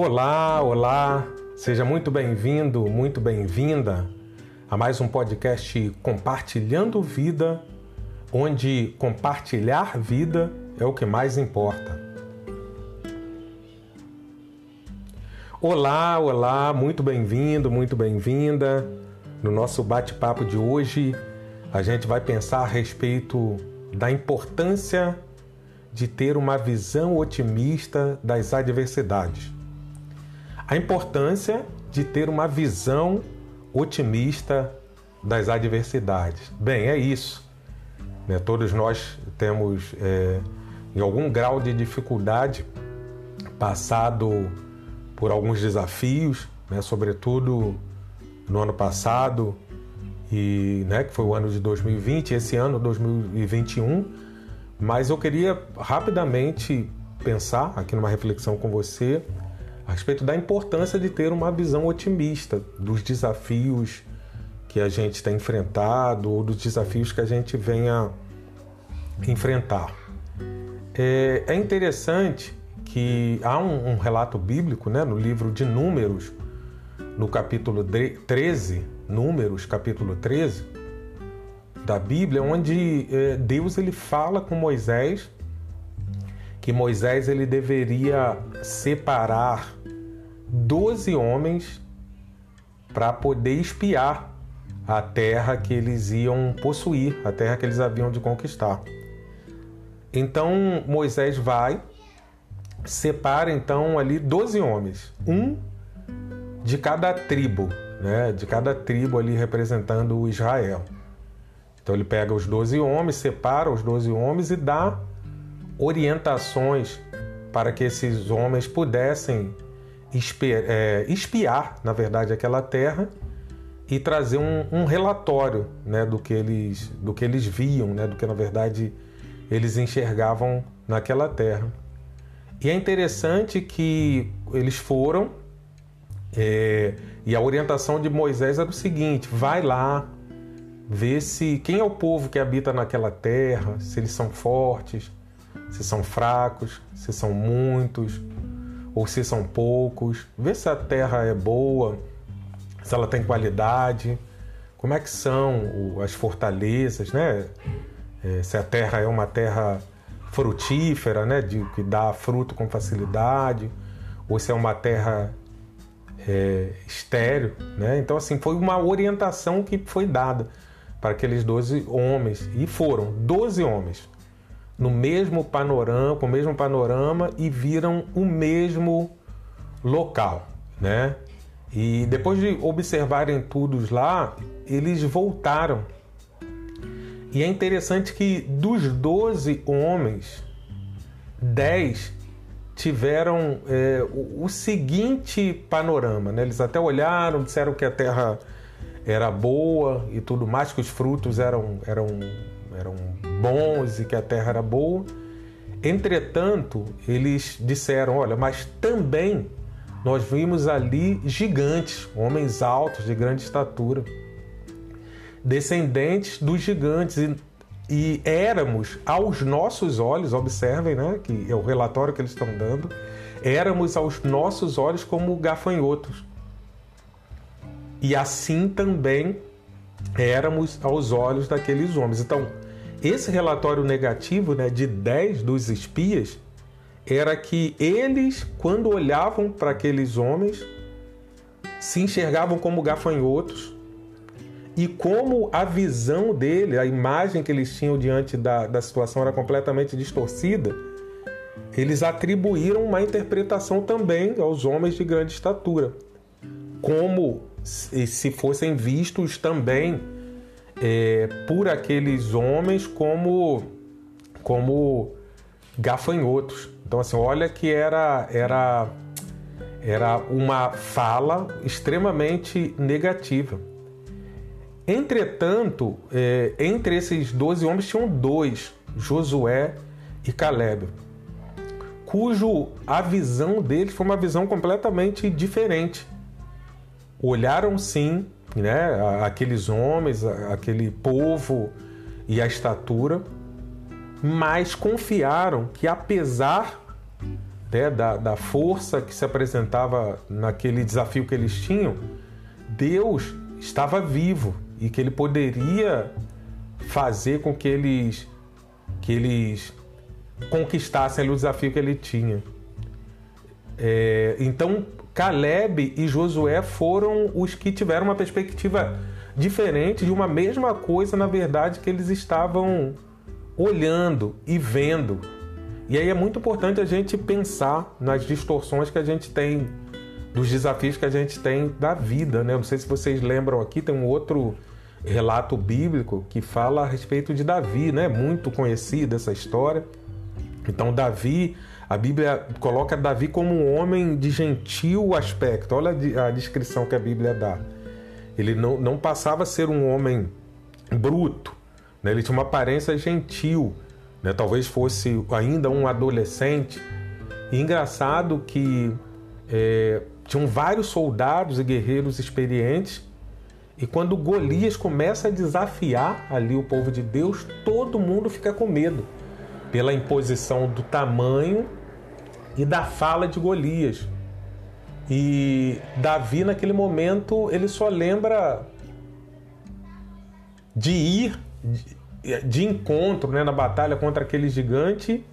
Olá, olá, seja muito bem-vindo, muito bem-vinda a mais um podcast Compartilhando Vida, onde compartilhar vida é o que mais importa. Olá, olá, muito bem-vindo, muito bem-vinda. No nosso bate-papo de hoje, a gente vai pensar a respeito da importância de ter uma visão otimista das adversidades. A importância de ter uma visão otimista das adversidades. Bem, é isso. Né? Todos nós temos, é, em algum grau de dificuldade, passado por alguns desafios, né? sobretudo no ano passado, e, né, que foi o ano de 2020, esse ano 2021. Mas eu queria rapidamente pensar aqui numa reflexão com você a respeito da importância de ter uma visão otimista dos desafios que a gente tem enfrentado ou dos desafios que a gente venha enfrentar. É, é interessante que há um, um, relato bíblico né, no livro de Números, no capítulo 13, Números, capítulo 13 da Bíblia, onde é, Deus ele fala com Moisés que Moisés ele deveria separar 12 homens para poder espiar a terra que eles iam possuir, a terra que eles haviam de conquistar. Então Moisés vai, separa então ali 12 homens, um de cada tribo, né? de cada tribo ali representando o Israel. Então ele pega os 12 homens, separa os 12 homens e dá orientações para que esses homens pudessem espiar, na verdade, aquela terra e trazer um, um, relatório né, do, que eles, do que eles viam, né, do que na verdade eles enxergavam naquela terra. E é interessante que eles foram é, e a orientação de Moisés era o seguinte: vai lá, vê se quem é o povo que habita naquela terra, se eles são fortes, se são fracos, se são muitos ou se são poucos, vê se a terra é boa, se ela tem qualidade, como é que são as fortalezas, né? É, se a terra é uma terra frutífera, né? De, que dá fruto com facilidade, ou se é uma terra é, estéreo, né? Então, assim, foi uma orientação que foi dada para aqueles 12 homens, e foram 12 homens no mesmo panorama, com o mesmo panorama e viram o mesmo local, né? E depois de observarem tudo lá, eles voltaram. E é interessante que dos 12 homens, 10 tiveram é, o, o, seguinte panorama, né? Eles até olharam, disseram que a terra era boa e tudo mais, que os frutos eram, eram, eram bons e que a terra era boa. Entretanto, eles disseram: Olha, mas também nós vimos ali gigantes, homens altos, de grande estatura, descendentes dos gigantes, e, e éramos, aos nossos olhos, observem, né, que é o relatório que eles estão dando, éramos aos nossos olhos como gafanhotos. E assim também éramos aos olhos daqueles homens. Então, esse relatório negativo né, de 10 dos espias era que eles, quando olhavam para aqueles homens, se enxergavam como gafanhotos e como a visão dele, a imagem que eles tinham diante da, da situação era completamente distorcida, eles atribuíram uma interpretação também aos homens de grande estatura, como se fossem vistos também é, por aqueles homens como, como gafanhotos. Então, assim, olha que era, era, era uma fala extremamente negativa. Entretanto, é, entre esses 12 homens tinham dois, Josué e Caleb, cujo a visão deles foi uma visão completamente diferente. Olharam sim né, aqueles homens, aquele povo e a estatura, mas confiaram que apesar né, da, da força que se apresentava naquele desafio que eles tinham, Deus estava vivo e que ele poderia fazer com que eles que eles conquistassem o desafio que ele tinha. É, então Caleb e Josué foram os que tiveram uma perspectiva diferente de uma mesma coisa, na verdade, que eles estavam olhando e vendo. E aí é muito importante a gente pensar nas distorções que a gente tem, dos desafios que a gente tem da vida, né? Não sei se vocês lembram aqui, tem um outro relato bíblico que fala a respeito de Davi, né? Muito conhecida essa história. Então, Davi, a Bíblia coloca Davi como um homem de gentil aspecto. Olha a descrição que a Bíblia dá. Ele não, não passava a ser um homem bruto, né? ele tinha uma aparência gentil, né? talvez fosse ainda um adolescente. E engraçado que é, tinham vários soldados e guerreiros experientes, e quando Golias começa a desafiar ali o povo de Deus, todo mundo fica com medo pela imposição do tamanho e da fala de Golias. E Davi, naquele momento, ele só lembra de ir de encontro né, na batalha contra aquele gigante,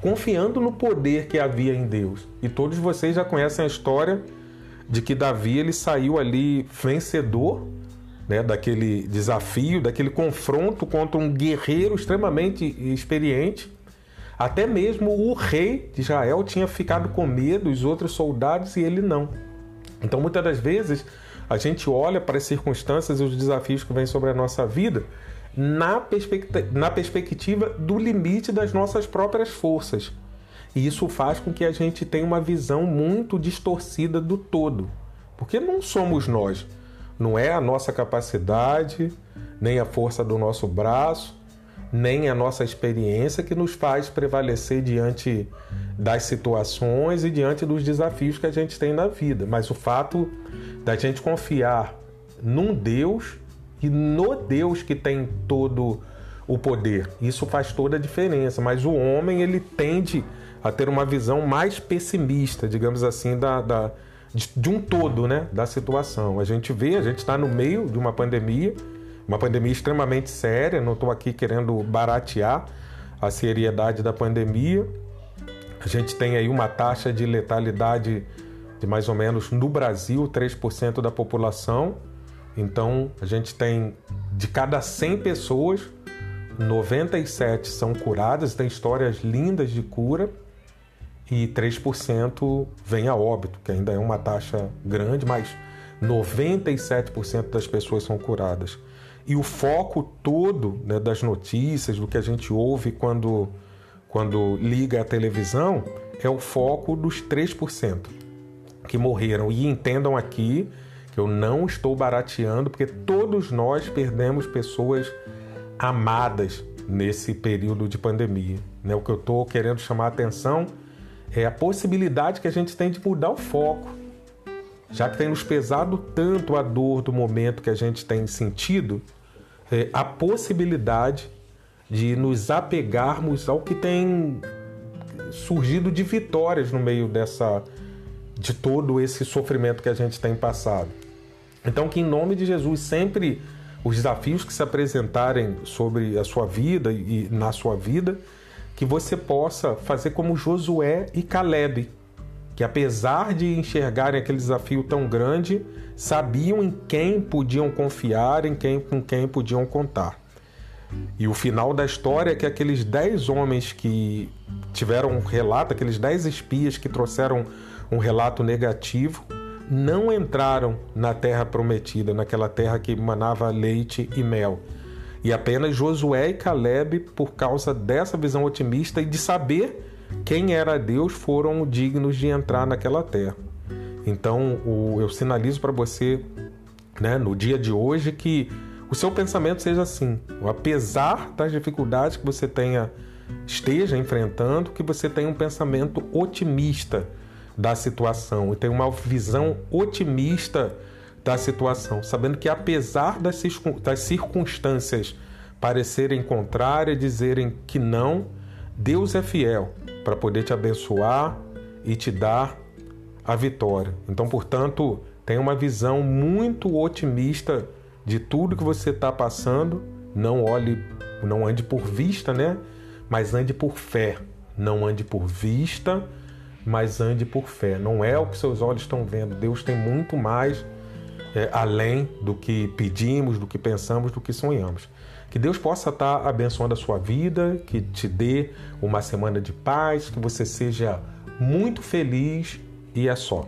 confiando no poder que havia em Deus. E todos vocês já conhecem a história de que Davi ele saiu ali vencedor né, daquele desafio, daquele confronto contra um guerreiro extremamente experiente até mesmo o rei de Israel tinha ficado com medo, os outros soldados, e ele não. Então, muitas das vezes, a gente olha para as circunstâncias e os desafios que vêm sobre a nossa vida na, perspectiva, na perspectiva do limite das nossas próprias forças. E isso faz com que a gente tenha uma visão muito distorcida do todo. Porque não somos nós. Não é a nossa capacidade, nem a força do nosso braço, nem a nossa experiência que nos faz prevalecer diante das situações e diante dos desafios que a gente tem na vida, mas o fato da gente confiar num Deus e no Deus que tem todo o poder. Isso faz toda a diferença, mas o homem ele tende a ter uma visão mais pessimista, digamos assim, da, da de, de um todo, né, da situação. A gente vê, a gente está no meio de uma pandemia uma pandemia extremamente séria, não estou aqui querendo baratear a seriedade da pandemia. A gente tem aí uma taxa de letalidade de mais ou menos no Brasil 3% da população. Então, a gente tem de cada 100 pessoas, 97 são curadas, tem histórias lindas de cura e 3% vem a óbito, que ainda é uma taxa grande, mas 97% das pessoas são curadas. E o foco todo né, das notícias, do que a gente ouve quando, quando liga a televisão, é o foco dos 3% que morreram. E entendam aqui que eu não estou barateando, porque todos nós perdemos pessoas amadas nesse período de pandemia. Né? O que eu estou querendo chamar a atenção é a possibilidade que a gente tem de mudar o foco. Já que tem nos pesado tanto a dor do momento que a gente tem sentido, é, a possibilidade de nos apegarmos ao que tem surgido de vitórias no meio dessa de todo esse sofrimento que a gente tem passado. Então que em nome de Jesus sempre os desafios que se apresentarem sobre a sua vida e na sua vida, que você possa fazer como Josué e Caleb, que apesar de enxergarem aquele desafio tão grande, sabiam em quem podiam confiar, em quem com quem podiam contar. E o final da história é que aqueles dez homens que tiveram um relato, aqueles dez espias que trouxeram um relato negativo, não entraram na terra prometida, naquela terra que manava leite e mel. E apenas Josué e Caleb, por causa dessa visão otimista e de saber quem era Deus foram dignos de entrar naquela terra. Então, o, eu sinalizo para você, né, no dia de hoje, que o seu pensamento seja assim, apesar das dificuldades que você tenha esteja enfrentando, que você tenha um pensamento otimista da situação e tenha uma visão otimista da situação, sabendo que apesar das circunstâncias parecerem contrárias, dizerem que não, Deus é fiel para poder te abençoar e te dar a vitória. Então, portanto, tenha uma visão muito otimista de tudo que você está passando. Não olhe, não ande por vista, né? Mas ande por fé. Não ande por vista, mas ande por fé. Não é o que seus olhos estão vendo. Deus tem muito mais é, além do que pedimos, do que pensamos, do que sonhamos. Que Deus possa estar abençoando a sua vida, que te dê uma semana de paz, que você seja muito feliz e é só.